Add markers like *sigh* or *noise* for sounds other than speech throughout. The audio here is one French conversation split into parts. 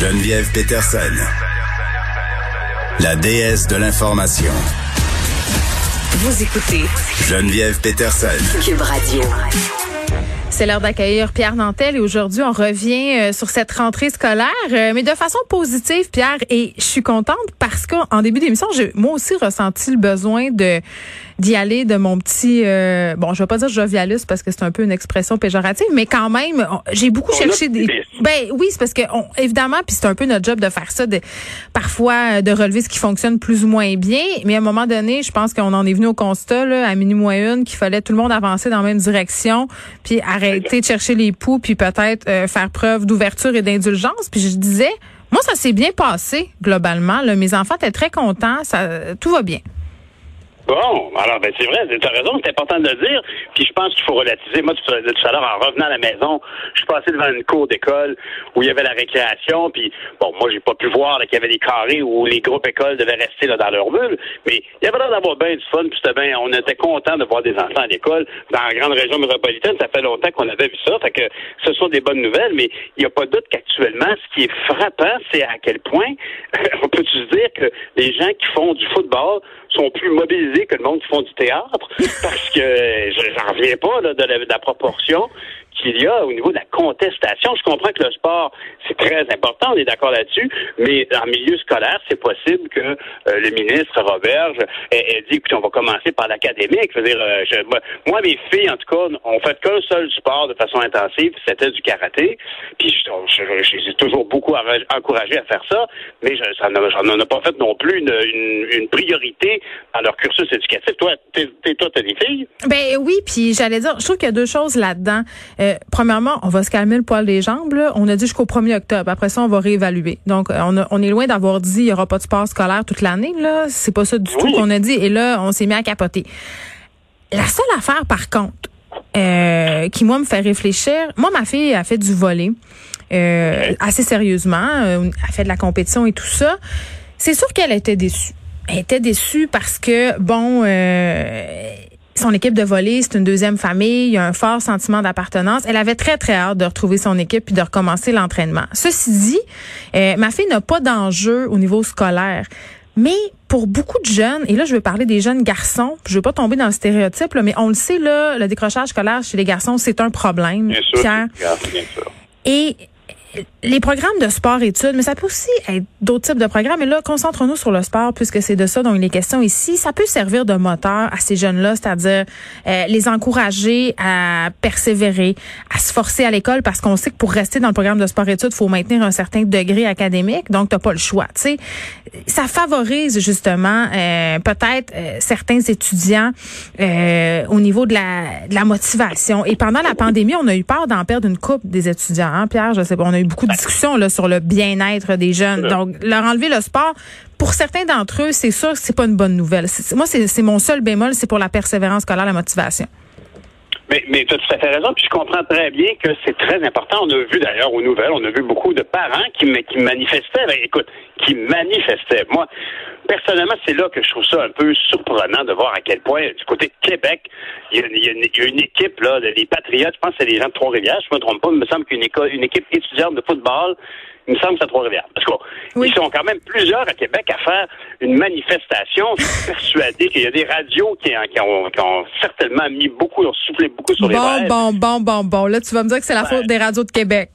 Geneviève Peterson, la déesse de l'information. Vous écoutez Geneviève Peterson. Cube Radio. C'est l'heure d'accueillir Pierre Nantel et aujourd'hui on revient euh, sur cette rentrée scolaire, euh, mais de façon positive, Pierre. Et je suis contente parce qu'en début d'émission, j'ai moi aussi ressenti le besoin de d'y aller de mon petit, euh, bon, je vais pas dire jovialiste parce que c'est un peu une expression péjorative, mais quand même, j'ai beaucoup cherché des, ben oui, c'est parce que évidemment, puis c'est un peu notre job de faire ça, de parfois de relever ce qui fonctionne plus ou moins bien, mais à un moment donné, je pense qu'on en est venu au constat là, à minuit moins une qu'il fallait tout le monde avancer dans la même direction, puis arrêter de chercher les poux, puis peut-être euh, faire preuve d'ouverture et d'indulgence. Puis je disais, moi, ça s'est bien passé globalement. Là. Mes enfants étaient très contents, ça, tout va bien. Bon, alors ben c'est vrai, tu as raison, c'est important de le dire. Puis je pense qu'il faut relativiser. Moi, tout, à l'heure, en revenant à la maison, je suis passé devant une cour d'école où il y avait la récréation. Puis bon, moi, j'ai pas pu voir qu'il y avait des carrés où les groupes écoles devaient rester là, dans leur bulle. Mais il y avait l'air d'avoir bien du fun. Puis c'était bien, on était content de voir des enfants à l'école dans la grande région métropolitaine. Ça fait longtemps qu'on avait vu ça. Fait que ce sont des bonnes nouvelles. Mais il n'y a pas de doute qu'actuellement, ce qui est frappant, c'est à quel point *laughs* on peut se dire que les gens qui font du football sont plus mobilisés que le monde qui font du théâtre, *laughs* parce que je n'en reviens pas là, de, la, de la proportion qu'il y a au niveau de la contestation. Je comprends que le sport, c'est très important, on est d'accord là-dessus, mais en milieu scolaire, c'est possible que euh, le ministre Roberge ait, dit, écoutez, on va commencer par l'académique. Je veux dire, euh, moi, mes filles, en tout cas, ont fait qu'un seul sport de façon intensive, c'était du karaté. Puis je, les ai toujours beaucoup encouragé à faire ça, mais je, ça n'en a pas fait non plus une, une, priorité dans leur cursus éducatif. Toi, t'es, toi, t'as des filles? Ben oui, puis j'allais dire, je trouve qu'il y a deux choses là-dedans. Euh, euh, premièrement, on va se calmer le poil des jambes. On a dit jusqu'au 1er octobre. Après ça, on va réévaluer. Donc, euh, on, est loin d'avoir dit il n'y aura pas de sport scolaire toute l'année. Là, c'est pas ça du tout qu'on a dit. Et là, on s'est mis à capoter. La seule affaire, par contre, euh, qui moi me fait réfléchir. Moi, ma fille a fait du volet assez sérieusement. elle a fait de la compétition et tout ça. C'est sûr qu'elle était déçue. Elle était déçue parce que bon son équipe de volée, c'est une deuxième famille, il y a un fort sentiment d'appartenance. Elle avait très, très hâte de retrouver son équipe puis de recommencer l'entraînement. Ceci dit, euh, ma fille n'a pas d'enjeu au niveau scolaire. Mais pour beaucoup de jeunes, et là je veux parler des jeunes garçons, je veux pas tomber dans le stéréotype, mais on le sait, là, le décrochage scolaire chez les garçons, c'est un problème. Bien sûr, Bien sûr. Et les programmes de sport-études, mais ça peut aussi être d'autres types de programmes. Et là, concentrons-nous sur le sport, puisque c'est de ça dont il est question ici. Ça peut servir de moteur à ces jeunes-là, c'est-à-dire euh, les encourager à persévérer, à se forcer à l'école, parce qu'on sait que pour rester dans le programme de sport-études, faut maintenir un certain degré académique, donc t'as pas le choix. Tu sais, ça favorise justement euh, peut-être euh, certains étudiants au niveau de la, de la motivation. Et pendant la pandémie, on a eu peur d'en perdre une coupe des étudiants. Hein, Pierre, je sais pas, on a beaucoup de discussions là, sur le bien-être des jeunes. Donc, leur enlever le sport, pour certains d'entre eux, c'est sûr que c'est pas une bonne nouvelle. Moi, c'est mon seul bémol, c'est pour la persévérance scolaire, la motivation. Mais, mais tu as tout à fait raison, puis je comprends très bien que c'est très important. On a vu d'ailleurs aux nouvelles, on a vu beaucoup de parents qui, qui manifestaient. Ben, écoute, qui manifestaient. Moi, personnellement, c'est là que je trouve ça un peu surprenant de voir à quel point, du côté de Québec, il y a, une, équipe, là, des Patriotes, je pense que c'est des gens de Trois-Rivières, je me trompe pas, il me semble qu'une école, une équipe étudiante de football il me semble que c'est Trois-Rivières. Parce qu'ils sont quand même plusieurs à Québec à faire une manifestation. Je suis persuadé qu'il y a des radios qui, ont, certainement mis beaucoup, ont soufflé beaucoup sur les Bon, bon, bon, bon, bon. Là, tu vas me dire que c'est la faute des radios de Québec.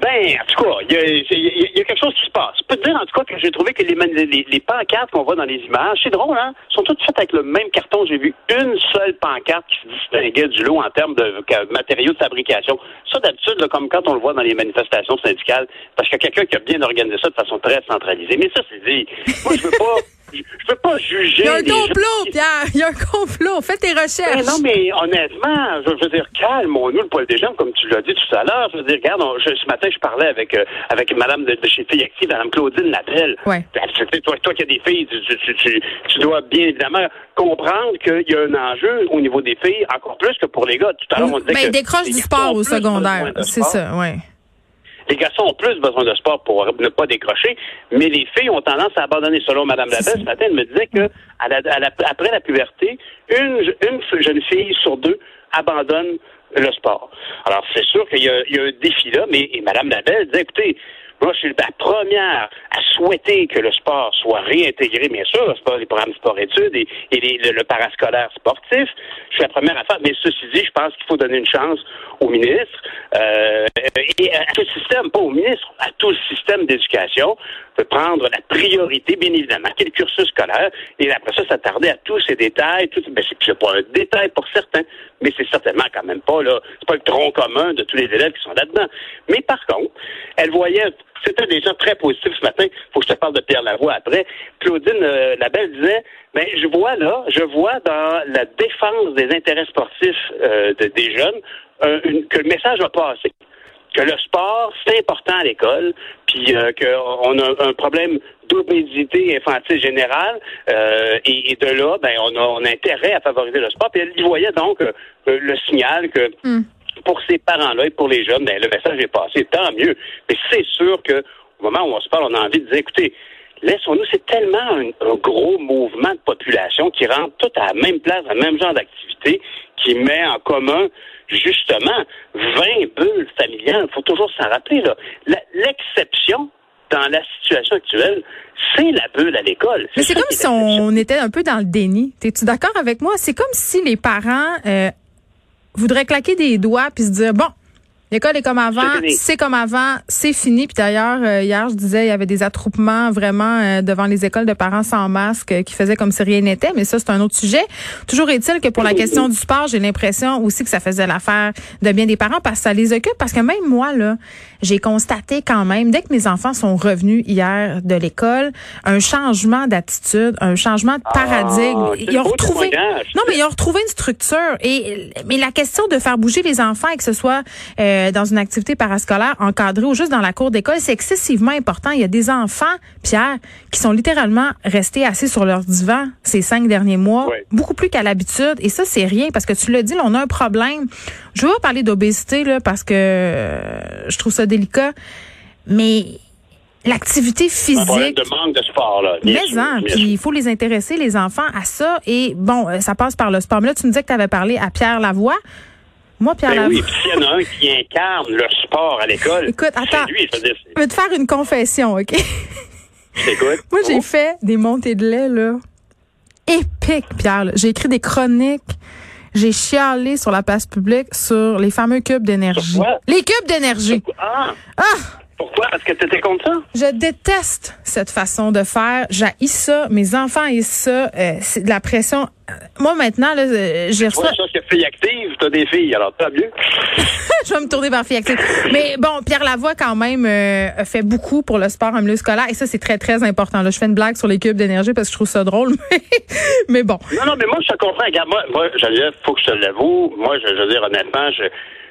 Ben, en tout cas, il y a, quelque chose qui se passe. Je peux te dire, en tout cas, que j'ai trouvé que les, les, les pancartes qu'on voit dans les images, c'est drôle, hein, sont toutes faites avec le même carton. J'ai vu une seule pancarte qui se distinguait du lot en termes de matériaux de fabrication. Ça, d'habitude, comme quand on le voit dans les manifestations syndicales, parce qu'il y a quelqu'un qui a bien organisé ça de façon très centralisée. Mais ça, c'est dit. Moi, je veux pas je peux pas juger. Il y a un complot, Pierre. Il y a un complot. Fais tes recherches. Ben non, mais honnêtement, je veux dire, calme-nous le poil des jambes, comme tu l'as dit tout à l'heure. Je veux dire, regarde, ce matin, je parlais avec euh, avec Madame de, chez Filles Madame Claudine Natel. Ouais. Ben, toi, toi qui as des filles, tu, tu, tu, dois bien évidemment comprendre qu'il y a un enjeu au niveau des filles, encore plus que pour les gars. Tout à l'heure, on disait ben, décroche du sport au secondaire. C'est ça, ouais. Les garçons ont plus besoin de sport pour ne pas décrocher, mais les filles ont tendance à abandonner. Selon Mme Labelle, ce matin, elle me disait que après la puberté, une, jeune fille sur deux abandonne le sport. Alors, c'est sûr qu'il y, a un défi là, mais Mme Labelle disait, écoutez, Moi, je suis la première à souhaiter que le sport soit réintégré, bien sûr, le sport, les programmes sport-études et, le, parascolaire sportif. Je suis la première à faire. Mais ceci dit, je pense qu'il faut donner une chance au ministre euh, et à tout le système, pas au ministre, à tout le système d'éducation de prendre la priorité, bien évidemment, qui est le cursus scolaire, et après ça, s'attarder à tous ces détails. Tout, ben, c'est pas un détail pour certains, mais c'est certainement quand même pas là, c'est pas le tronc commun de tous les élèves qui sont là-dedans. Mais par contre, elle voyait c'était déjà très positif ce matin. Faut que je te parle de Pierre Lavoie après. Claudine euh, Labelle disait, ben je vois là, je vois dans la défense des intérêts sportifs euh, des jeunes que le message a passé que le sport, c'est important à l'école, puis euh, qu'on a un problème d'obésité infantile générale, euh, et, de là, ben, on a, on a intérêt à favoriser le sport. Puis elle y voyait donc euh, le signal que hmm. Pour ces parents-là et pour les jeunes, ben, le message est passé, tant mieux. Mais c'est sûr que au moment où on se parle, on a envie de dire, écoutez, laissons-nous, c'est tellement un, gros mouvement de population qui rentre tout à la même place, à le même genre d'activité, qui met en commun justement 20 bulles familiales. Il faut toujours s'en rappeler. là. L'exception dans la situation actuelle, c'est la bulle à l'école. Mais c'est comme si on était un peu dans le déni. Es-tu d'accord avec moi? C'est comme si les parents euh, voudraient claquer des doigts puis se dire, bon, L'école est comme avant, c'est comme avant, c'est fini. Puis d'ailleurs, euh, hier, je disais, il y avait des attroupements vraiment euh, devant les écoles de parents sans masque euh, qui faisaient comme si rien n'était, mais ça, c'est un autre sujet. Toujours est-il que pour la question du sport, j'ai l'impression aussi que ça faisait l'affaire de bien des parents parce que ça les occupe. Parce que même moi, là, j'ai constaté quand même, dès que mes enfants sont revenus hier de l'école, un changement d'attitude, un changement de paradigme. Ah, ils ont retrouvé, non, mais ils ont retrouvé une structure. Et mais la question de faire bouger les enfants et que ce soit euh, dans une activité parascolaire encadrée ou juste dans la cour d'école, c'est excessivement important. Il y a des enfants, Pierre, qui sont littéralement restés assis sur leur divan ces cinq derniers mois, beaucoup plus qu'à l'habitude. Et ça, c'est rien parce que tu l'as dit, là, on a un problème. Je veux pas parler d'obésité là parce que euh, je trouve ça délicat, mais l'activité physique. de manque de sport, là. mais hein, puis il faut les intéresser, les enfants, à ça. Et bon, euh, ça passe par le sport. Mais là, tu me disais que tu avais parlé à Pierre Lavoie. Moi, Pierre ben Oui, s'il y en a un qui incarne le sport à l'école. Écoute, attends. Lui, je, veux te faire une confession, OK? Écoute. Moi, j'ai oh. fait des montées de lait, là. Épiques, Pierre. J'ai écrit des chroniques. J'ai chialé sur la place publique sur les fameux cubes d'énergie. Les cubes d'énergie. Ah! ah! Pourquoi? Parce que tu étais contre ça? Je déteste cette façon de faire. J'haïs ça. Mes enfants haïssent ça. Euh, c'est de la pression. Euh, moi, maintenant, là, euh, j'ai reçu... ça, c'est fille active. T'as des filles, alors t'as mieux. *laughs* je vais me tourner vers fille active. Mais bon, Pierre Lavoie, quand même, fait beaucoup pour le sport en milieu scolaire. Et ça, c'est très, très important. Là, je fais une blague sur les cubes d'énergie parce que je trouve ça drôle. *laughs* Mais, bon. Non, non, mais moi, je te comprends. Regarde, moi, moi il faut que je te l'avoue. Moi, je, je veux dire, honnêtement, je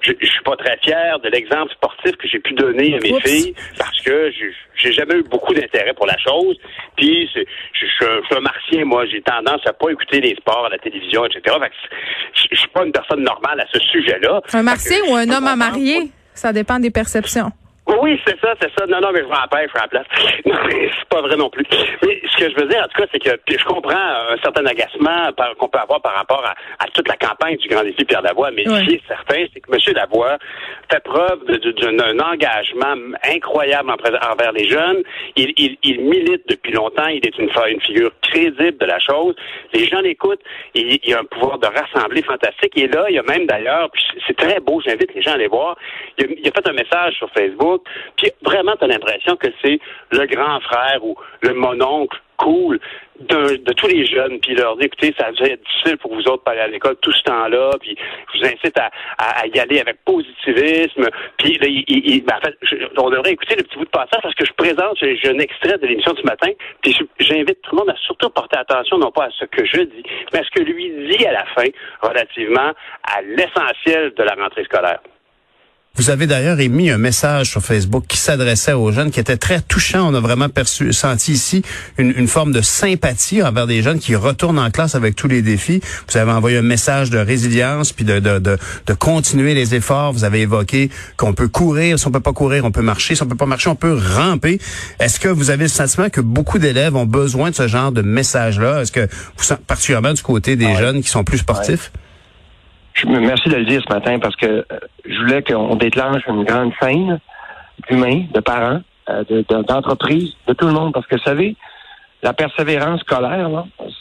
je, je suis pas très fier de l'exemple sportif que j'ai pu donner à mes filles parce que j'ai jamais eu beaucoup d'intérêt pour la chose. Puis je, je, suis un martien, moi, j'ai tendance à pas écouter les sports à la télévision, etc. Fait que je, suis pas une personne normale à ce sujet-là. Un martien ou un homme à marier? Ça dépend des perceptions. Oui, c'est ça, c'est ça. Non, non, mais je m'en je suis en place. *laughs* Non, mais c'est pas vrai non plus. Mais ce que je veux dire, en tout cas, c'est que je comprends un certain agacement qu'on peut avoir par rapport à, toute la campagne du Grand Défi Pierre Lavoie, mais ce qui est certain, c'est que M. Lavoie fait preuve d'un engagement incroyable envers les jeunes. Il, il, milite depuis longtemps. Il est une, une figure crédible de la chose. Les gens l'écoutent. Il, il a un pouvoir de rassembler fantastique. Et là, il y a même d'ailleurs, c'est très beau, j'invite les gens à aller voir, il a, il a fait un message sur Facebook puis vraiment, tu as l'impression que c'est le grand frère ou le mononcle cool de, tous les jeunes, puis leur dit, écoutez, ça va être difficile pour vous autres d'aller à l'école tout ce temps-là, puis je vous incite à, y aller avec positivisme. Puis ben, en fait, on devrait écouter le petit bout de passage parce que je présente, j'ai un extrait de l'émission du matin, puis j'invite tout le monde à surtout porter attention, non pas à ce que je dis, mais à ce que lui dit à la fin, relativement à l'essentiel de la rentrée scolaire. Vous avez d'ailleurs émis un message sur Facebook qui s'adressait aux jeunes, qui était très touchant. On a vraiment perçu, senti ici une, forme de sympathie envers des jeunes qui retournent en classe avec tous les défis. Vous avez envoyé un message de résilience, puis de, de, de, de continuer les efforts. Vous avez évoqué qu'on peut courir, si on peut pas courir, on peut marcher, si on peut pas marcher, on peut ramper. Est-ce que vous avez le sentiment que beaucoup d'élèves ont besoin de ce genre de message-là? Est-ce que vous, particulièrement du côté des jeunes qui sont plus sportifs? Merci de le dire ce matin parce que euh, je voulais qu'on déclenche une grande scène d'humains, de parents, euh, de- de- d'entreprise, de, tout le monde. Parce que, vous savez, la persévérance scolaire,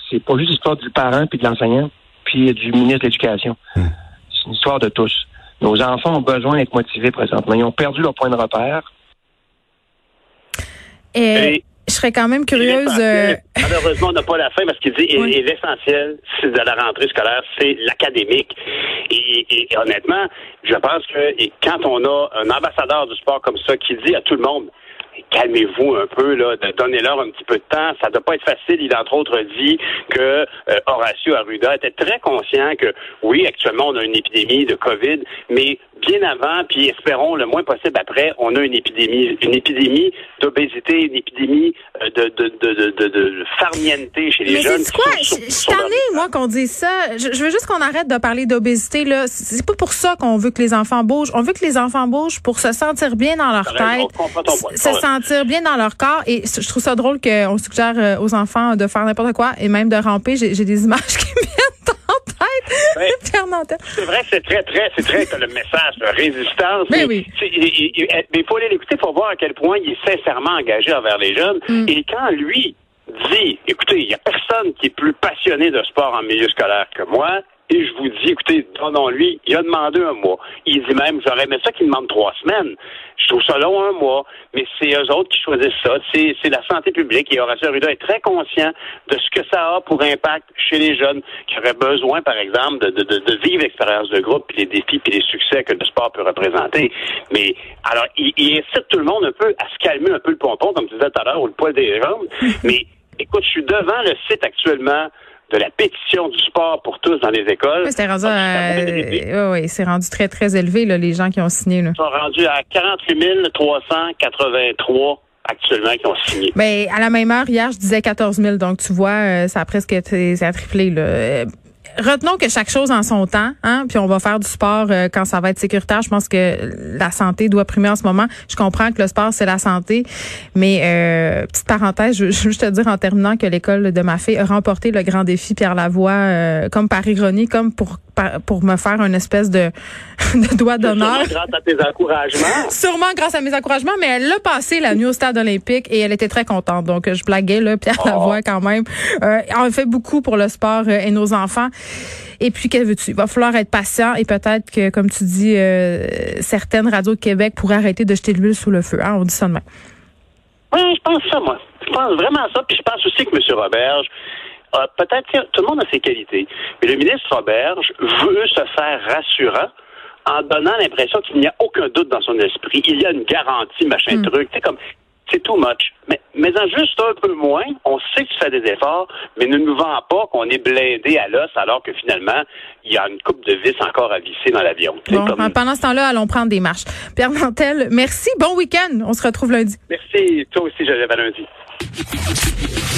c'est pas juste l'histoire du parent puis de l'enseignant, puis du ministre de l'Éducation. C'est une histoire de tous. Nos enfants ont besoin d'être motivés présentement. Ils ont perdu leur point de repère. Et Et- je serais quand même curieuse. euh, L'essentiel, *laughs* Malheureusement, on n'a pas la fin parce qu'il dit et, Oui. et l'essentiel c'est de la rentrée scolaire, c'est l'académique. Et, et- et honnêtement, je pense que et quand on a un ambassadeur du sport comme ça qui dit à tout le monde calmez-vous un peu, là, donnez-leur un petit peu de temps. Ça ne doit pas être facile. Il a entre autres dit que euh, Horacio Arruda était très conscient que oui, actuellement on a une épidémie de COVID, mais bien avant, puis espérons le moins possible après, on a une épidémie, une épidémie d'obésité, une épidémie euh, de, de, de, de, de, farnienté chez les Mais jeunes. c'est quoi? sont- je suis moi, qu'on dise ça. Je, je veux juste qu'on arrête de parler d'obésité, là. C'est pas pour ça qu'on veut que les enfants bougent. On veut que les enfants bougent pour se sentir bien dans leur tête, sentir bien dans leur corps. Et je trouve ça drôle qu'on suggère euh, aux enfants de faire n'importe quoi et même de ramper. J'ai des images *laughs* qui me viennent en tête. C'est vrai, c'est très, très, c'est très le message de résistance. Mais oui. il- il- il faut aller l'écouter pour voir à quel point il est sincèrement engagé envers les jeunes. Mm. Et quand lui dit, écoutez, il n'y a personne qui est plus passionné de sport en milieu scolaire que moi, et je vous dis, écoutez, donnons-lui, il a demandé un mois. Il dit même, j'aurais aimé ça qu'il demande trois semaines. Je trouve ça long un mois, mais c'est eux autres qui choisissent ça. C'est, c'est la santé publique et Horacio Arruda est très conscient de ce que ça a pour impact chez les jeunes qui auraient besoin, par exemple, de, de, de, de vivre l'expérience de groupe, puis les défis, puis les succès que le sport peut représenter. Mais alors, il, il incite tout le monde un peu à se calmer un peu le pompon, comme tu disais tout à l'heure, ou le poil des jambes. *laughs* mais écoute, je suis devant le site actuellement de la pétition du sport pour tous dans les écoles. Rendu, Ah, à- va être euh, c'est rendu très, très élevé, là, les gens qui ont signé, là. Ils sont rendus à 48 383 actuellement qui ont signé. Mais à la même heure, hier, je disais 14 000. Donc, tu vois, euh, ça a presque été- ça a triplé. Là. Retenons que chaque chose en son temps, hein, puis on va faire du sport euh, quand ça va être sécuritaire. Je pense que la santé doit primer en ce moment. Je comprends que le sport c'est la santé, mais euh, petite parenthèse, je, veux juste te dire en terminant que l'école de ma fille a remporté le grand défi Pierre Lavoie, euh, comme par ironie, comme pour pour me faire une espèce de, *laughs* de doigt d'honneur. Grâce à tes encouragements. *laughs* Sûrement grâce à mes encouragements, mais elle l'a passé la nuit au stade olympique et elle était très contente. Donc, je blaguais, là, Pierre Oh. Lavoie, quand même. Euh, on fait beaucoup pour le sport euh, et nos enfants. Et puis, qu'est-ce que veux-tu? Il va falloir être patient et peut-être que, comme tu dis, euh, certaines radios de Québec pourraient arrêter de jeter de l'huile sous le feu. Hein? On dit ça demain. Oui, je pense ça, moi. Je pense vraiment ça. Puis je pense aussi que M. Roberge, a peut-être, tout le monde a ses qualités. Mais le ministre Roberge veut se faire rassurant en donnant l'impression qu'il n'y a aucun doute dans son esprit. Il y a une garantie, machin truc. C'est comme, c'est too much. Mais, mais en juste un peu moins, on sait que tu fais des efforts, mais ne nous vend pas qu'on est blindé à l'os alors que finalement, il y a une coupe de vis encore à visser dans l'avion. Bon, comme- pendant ce temps-là, allons prendre des marches. Pierre Nantel, merci. Bon week-end. On se retrouve lundi. Merci. Toi aussi, je lève à lundi.